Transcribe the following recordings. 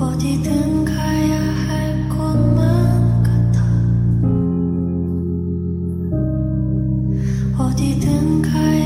어디든 가야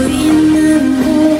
in the moon.